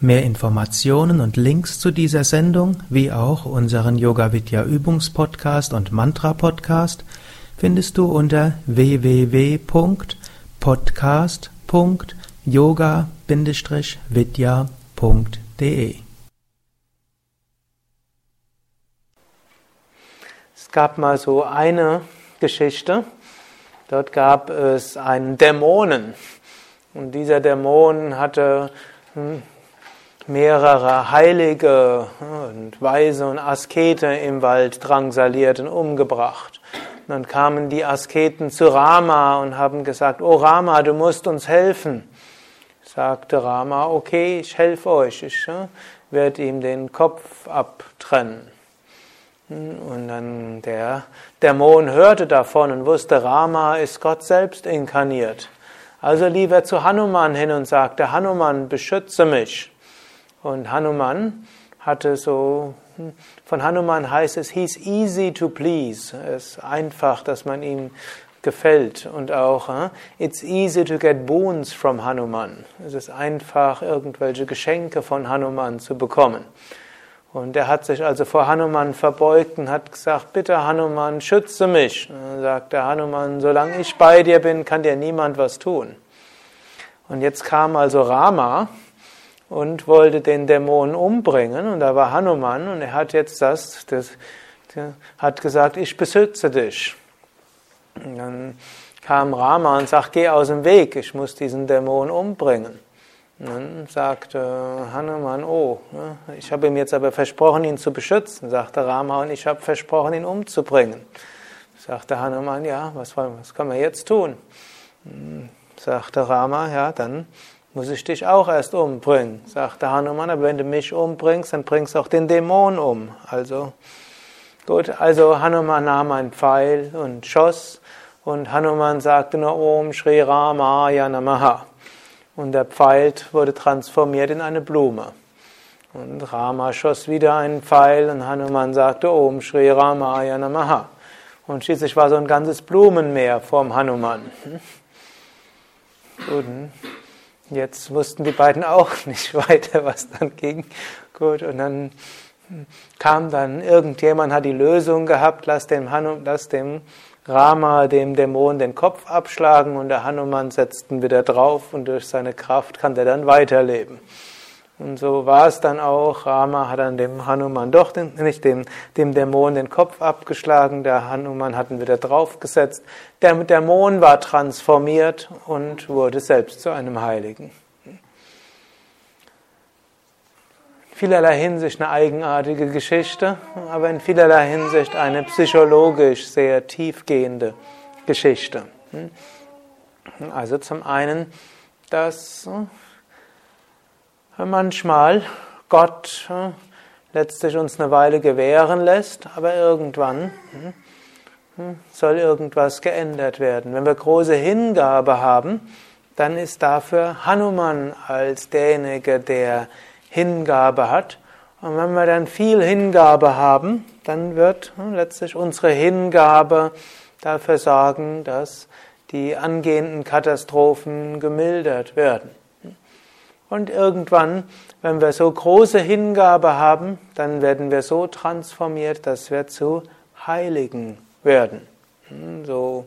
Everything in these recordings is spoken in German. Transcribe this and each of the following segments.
Mehr Informationen und Links zu dieser Sendung, wie auch unseren Yoga Vidya Übungspodcast und Mantra Podcast findest du unter www.podcast.yoga-vidya.de. Es gab mal so eine Geschichte. Dort gab es einen Dämonen. Und dieser Dämon hatte hm, mehrere Heilige und Weise und Askete im Wald drangsaliert und umgebracht. Dann kamen die Asketen zu Rama und haben gesagt, oh Rama, du musst uns helfen. Sagte Rama, okay, ich helfe euch, ich werde ihm den Kopf abtrennen. Und dann der Dämon hörte davon und wusste, Rama ist Gott selbst inkarniert. Also lief er zu Hanuman hin und sagte, Hanuman, beschütze mich. Und Hanuman hatte so, von Hanuman heißt es, he's easy to please. Es ist einfach, dass man ihm gefällt. Und auch, it's easy to get boons from Hanuman. Es ist einfach, irgendwelche Geschenke von Hanuman zu bekommen. Und er hat sich also vor Hanuman verbeugt und hat gesagt, bitte Hanuman, schütze mich. Und dann sagte Hanuman, solange ich bei dir bin, kann dir niemand was tun. Und jetzt kam also Rama, und wollte den Dämonen umbringen. Und da war Hanuman und er hat jetzt das, das hat gesagt, ich beschütze dich. Und dann kam Rama und sagt, geh aus dem Weg, ich muss diesen Dämon umbringen. Und dann sagte Hanuman, oh, ich habe ihm jetzt aber versprochen, ihn zu beschützen, sagte Rama, und ich habe versprochen, ihn umzubringen. Sagte Hanuman, ja, was, was kann man jetzt tun? Sagte Rama, ja, dann muss ich dich auch erst umbringen, sagte Hanuman, aber wenn du mich umbringst, dann bringst du auch den Dämon um. Also, gut, also Hanuman nahm einen Pfeil und schoss und Hanuman sagte nur Om Shri Ramaya Namaha. Und der Pfeil wurde transformiert in eine Blume. Und Rama schoss wieder einen Pfeil und Hanuman sagte Om Shri Ramaya Namaha. Und schließlich war so ein ganzes Blumenmeer vorm Hanuman. Gut. Jetzt wussten die beiden auch nicht weiter, was dann ging. Gut, und dann kam dann irgendjemand, hat die Lösung gehabt, lass dem, Hanu, lass dem Rama, dem Dämon, den Kopf abschlagen und der Hanuman setzt ihn wieder drauf und durch seine Kraft kann der dann weiterleben. Und so war es dann auch. Rama hat dann dem Hanuman doch, den, nicht dem, dem Dämon den Kopf abgeschlagen, der Hanuman hat ihn wieder draufgesetzt. Der Dämon war transformiert und wurde selbst zu einem Heiligen. vielerlei Hinsicht eine eigenartige Geschichte, aber in vielerlei Hinsicht eine psychologisch sehr tiefgehende Geschichte. Also zum einen, dass manchmal Gott hm, letztlich uns eine Weile gewähren lässt, aber irgendwann hm, hm, soll irgendwas geändert werden. Wenn wir große Hingabe haben, dann ist dafür Hanuman als derjenige, der Hingabe hat. Und wenn wir dann viel Hingabe haben, dann wird letztlich unsere Hingabe dafür sorgen, dass die angehenden Katastrophen gemildert werden. Und irgendwann, wenn wir so große Hingabe haben, dann werden wir so transformiert, dass wir zu Heiligen werden. Hm, so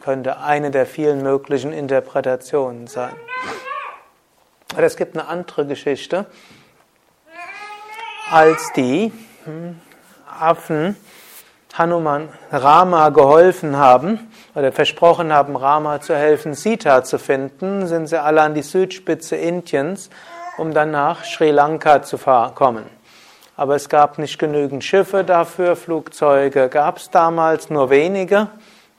könnte eine der vielen möglichen Interpretationen sein. Aber es gibt eine andere Geschichte, als die hm, Affen Hanuman Rama geholfen haben oder versprochen haben, Rama zu helfen, Sita zu finden, sind sie alle an die Südspitze Indiens, um dann nach Sri Lanka zu kommen. Aber es gab nicht genügend Schiffe dafür, Flugzeuge gab es damals nur wenige,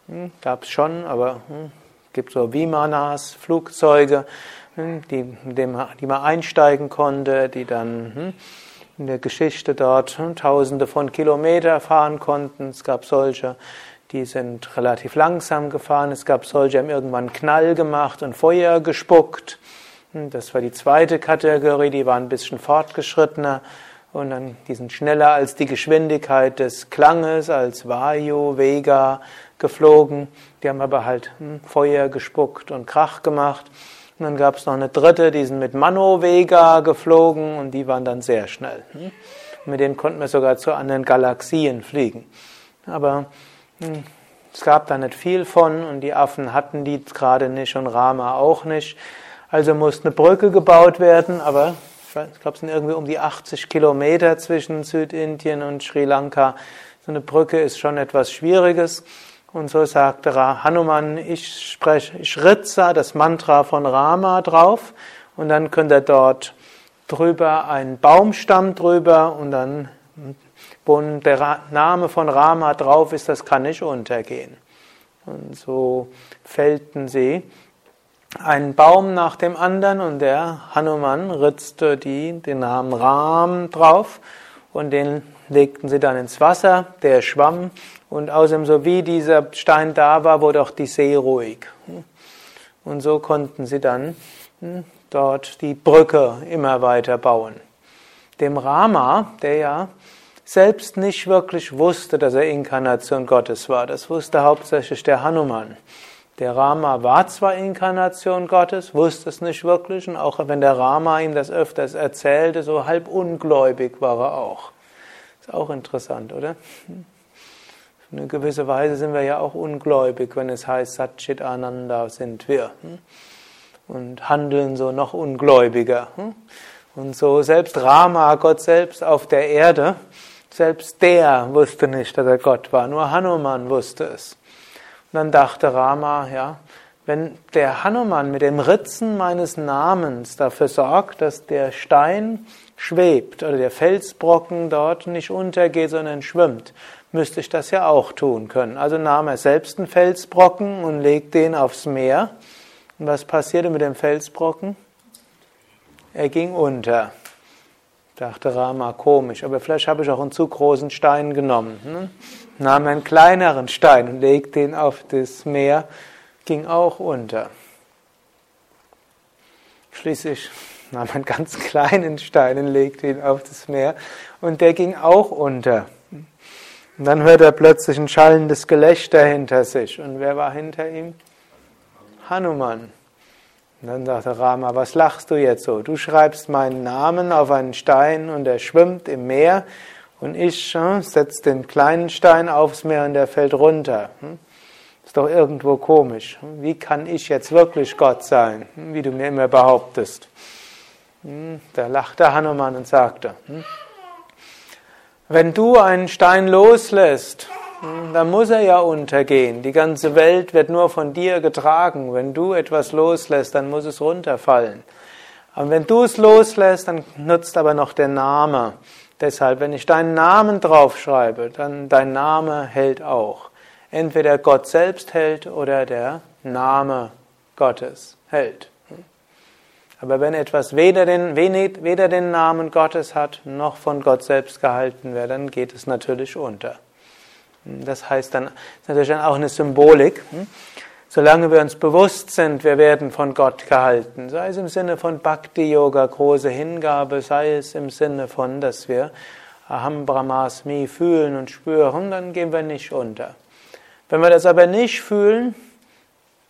hm, gab es schon, aber hm, gibt so Vimanas, Flugzeuge. hm, die, die man einsteigen konnte, die dann in der Geschichte dort hm, tausende von Kilometer fahren konnten. Es gab solche, die sind relativ langsam gefahren. Es gab solche, die haben irgendwann Knall gemacht und Feuer gespuckt. Das war die zweite Kategorie, die war ein bisschen fortgeschrittener. Und dann, die sind schneller als die Geschwindigkeit des Klanges, als Vayu, Vega geflogen. Die haben aber halt hm, Feuer gespuckt und Krach gemacht. Und dann gab es noch eine dritte, die sind mit Mano Vega geflogen und die waren dann sehr schnell. Hm. Mit denen konnten wir sogar zu anderen Galaxien fliegen. Aber hm, es gab da nicht viel von und die Affen hatten die gerade nicht und Rama auch nicht. Also musste eine Brücke gebaut werden, aber ich glaube, es sind irgendwie um die 80 Kilometer zwischen Südindien und Sri Lanka. So eine Brücke ist schon etwas Schwieriges. Und so sagte Hanuman, ich spreche, ich ritze das Mantra von Rama drauf. Und dann könnt ihr dort drüber einen Baumstamm drüber und dann, wo der Name von Rama drauf ist, das kann nicht untergehen. Und so fällten sie einen Baum nach dem anderen und der Hanuman ritzte die, den Namen Ram drauf. Und den legten sie dann ins Wasser, der schwamm und außerdem so wie dieser Stein da war, wurde auch die See ruhig. Und so konnten sie dann hm, dort die Brücke immer weiter bauen. Dem Rama, der ja selbst nicht wirklich wusste, dass er Inkarnation Gottes war, das wusste hauptsächlich der Hanuman. Der Rama war zwar Inkarnation Gottes, wusste es nicht wirklich, und auch wenn der Rama ihm das öfters erzählte, so halb ungläubig war er auch. Ist auch interessant, oder? Eine gewisse Weise sind wir ja auch ungläubig, wenn es heißt, Satchit Ananda sind wir. Und handeln so noch ungläubiger. Und so selbst Rama, Gott selbst auf der Erde, selbst der wusste nicht, dass er Gott war. Nur Hanuman wusste es. Und dann dachte Rama, ja, wenn der Hanuman mit dem Ritzen meines Namens dafür sorgt, dass der Stein schwebt oder der Felsbrocken dort nicht untergeht, sondern schwimmt, müsste ich das ja auch tun können. Also nahm er selbst einen Felsbrocken und legte ihn aufs Meer. Und was passierte mit dem Felsbrocken? Er ging unter. Dachte Rama, komisch, aber vielleicht habe ich auch einen zu großen Stein genommen. Hm? nahm einen kleineren Stein und legte ihn auf das Meer, ging auch unter. Schließlich nahm einen ganz kleinen Stein und legte ihn auf das Meer und der ging auch unter. Und dann hörte er plötzlich ein schallendes Gelächter hinter sich. Und wer war hinter ihm? Hanuman. Und dann sagte Rama, was lachst du jetzt so? Du schreibst meinen Namen auf einen Stein und er schwimmt im Meer und ich äh, setze den kleinen Stein aufs Meer und der fällt runter. Hm? Ist doch irgendwo komisch. Wie kann ich jetzt wirklich Gott sein, hm? wie du mir immer behauptest? Hm? Da lachte Hanuman und sagte, hm? Wenn du einen Stein loslässt, hm, dann muss er ja untergehen. Die ganze Welt wird nur von dir getragen. Wenn du etwas loslässt, dann muss es runterfallen. Aber wenn du es loslässt, dann nutzt aber noch der Name. Deshalb, wenn ich deinen Namen draufschreibe, dann dein Name hält auch. Entweder Gott selbst hält oder der Name Gottes hält. Aber wenn etwas weder den, weder den Namen Gottes hat, noch von Gott selbst gehalten wird, dann geht es natürlich unter. Das heißt dann, das ist natürlich auch eine Symbolik. Solange wir uns bewusst sind, wir werden von Gott gehalten, sei es im Sinne von Bhakti-Yoga, große Hingabe, sei es im Sinne von, dass wir Aham Brahmasmi fühlen und spüren, dann gehen wir nicht unter. Wenn wir das aber nicht fühlen,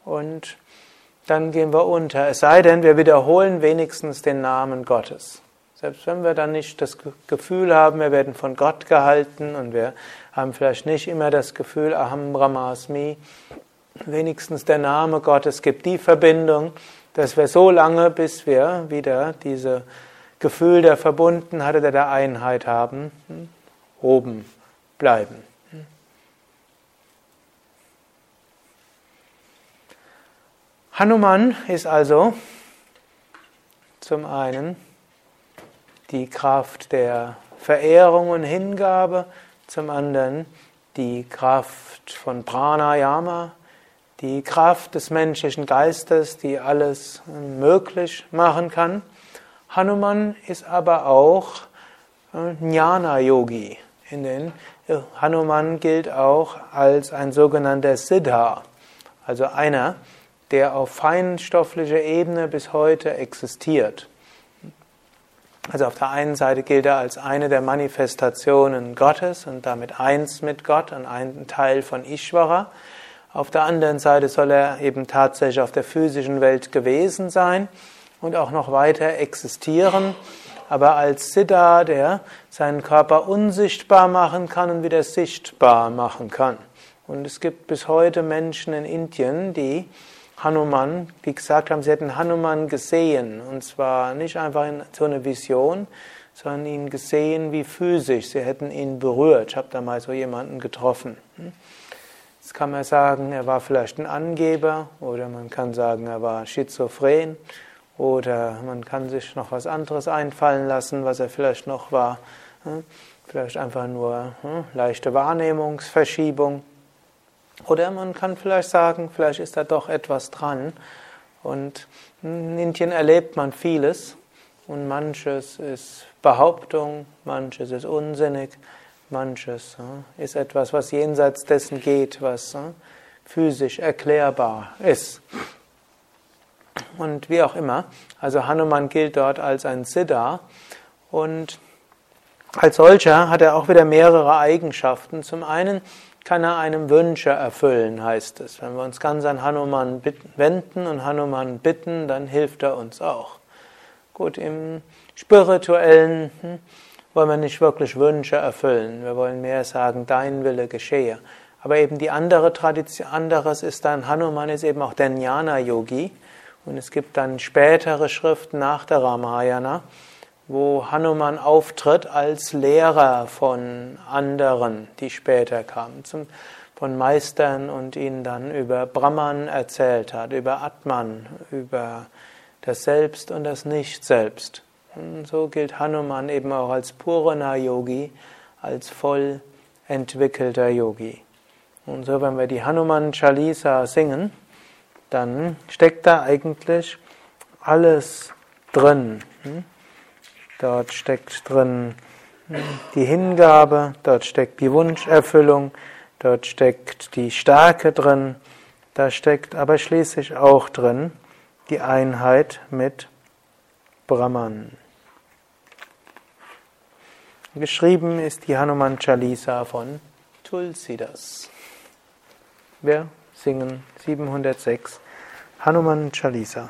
und dann gehen wir unter. Es sei denn, wir wiederholen wenigstens den Namen Gottes. Selbst wenn wir dann nicht das Gefühl haben, wir werden von Gott gehalten und wir haben vielleicht nicht immer das Gefühl, Aham Brahmasmi, wenigstens der Name Gottes gibt die Verbindung, dass wir so lange, bis wir wieder diese Gefühl der Verbundenheit oder der Einheit haben, hm, oben bleiben. Hanuman ist also zum einen die Kraft der Verehrung und Hingabe, zum anderen die Kraft von Pranayama, die Kraft des menschlichen Geistes, die alles möglich machen kann. Hanuman ist aber auch äh, Jnana-Yogi. In den äh, Hanuman gilt auch als ein sogenannter Siddha, also einer, der auf feinstofflicher Ebene bis heute existiert. Also auf der einen Seite gilt er als eine der Manifestationen Gottes und damit eins mit Gott und ein Teil von Ishvara. Auf der anderen Seite soll er eben tatsächlich auf der physischen Welt gewesen sein und auch noch weiter existieren, aber als Siddha, der seinen Körper unsichtbar machen kann und wieder sichtbar machen kann. Und es gibt bis heute Menschen in Indien, die Hanuman, die gesagt haben, sie hätten Hanuman gesehen. Und zwar nicht einfach in so eine Vision, sondern ihn gesehen wie physisch. Sie hätten ihn berührt. Ich habe da mal so jemanden getroffen. Jetzt kann man sagen, er war vielleicht ein Angeber oder man kann sagen, er war schizophren oder man kann sich noch was anderes einfallen lassen, was er vielleicht noch war. Vielleicht einfach nur leichte Wahrnehmungsverschiebung. Oder man kann vielleicht sagen, vielleicht ist da doch etwas dran. Und in Indien erlebt man vieles und manches ist Behauptung, manches ist unsinnig, manches ist etwas, was jenseits dessen geht, was physisch erklärbar ist. Und wie auch immer, also Hanuman gilt dort als ein Siddha und als solcher hat er auch wieder mehrere Eigenschaften. Zum einen kann er einem Wünsche erfüllen, heißt es. Wenn wir uns ganz an Hanuman wenden und Hanuman bitten, dann hilft er uns auch. Gut, im spirituellen hm, wollen wir nicht wirklich Wünsche erfüllen. Wir wollen mehr sagen, dein Wille geschehe. Aber eben die andere Tradition, anderes ist dann, Hanuman ist eben auch der Jnana-Yogi. Und es gibt dann spätere Schriften nach der Ramayana, wo Hanuman auftritt als Lehrer von anderen, die später kamen, zum, von Meistern und ihnen dann über Brahman erzählt hat, über Atman, über das Selbst und das Nicht-Selbst. Und so gilt Hanuman eben auch als Purana-Yogi, als voll entwickelter Yogi. Und so, wenn wir die Hanuman Chalisa singen, dann steckt da eigentlich alles drin. Dort steckt drin die Hingabe, dort steckt die Wunscherfüllung, dort steckt die Stärke drin, da steckt aber schließlich auch drin die Einheit mit Brahman. Geschrieben ist die Hanuman Chalisa von Tulsidas. Wir singen 706 Hanuman Chalisa.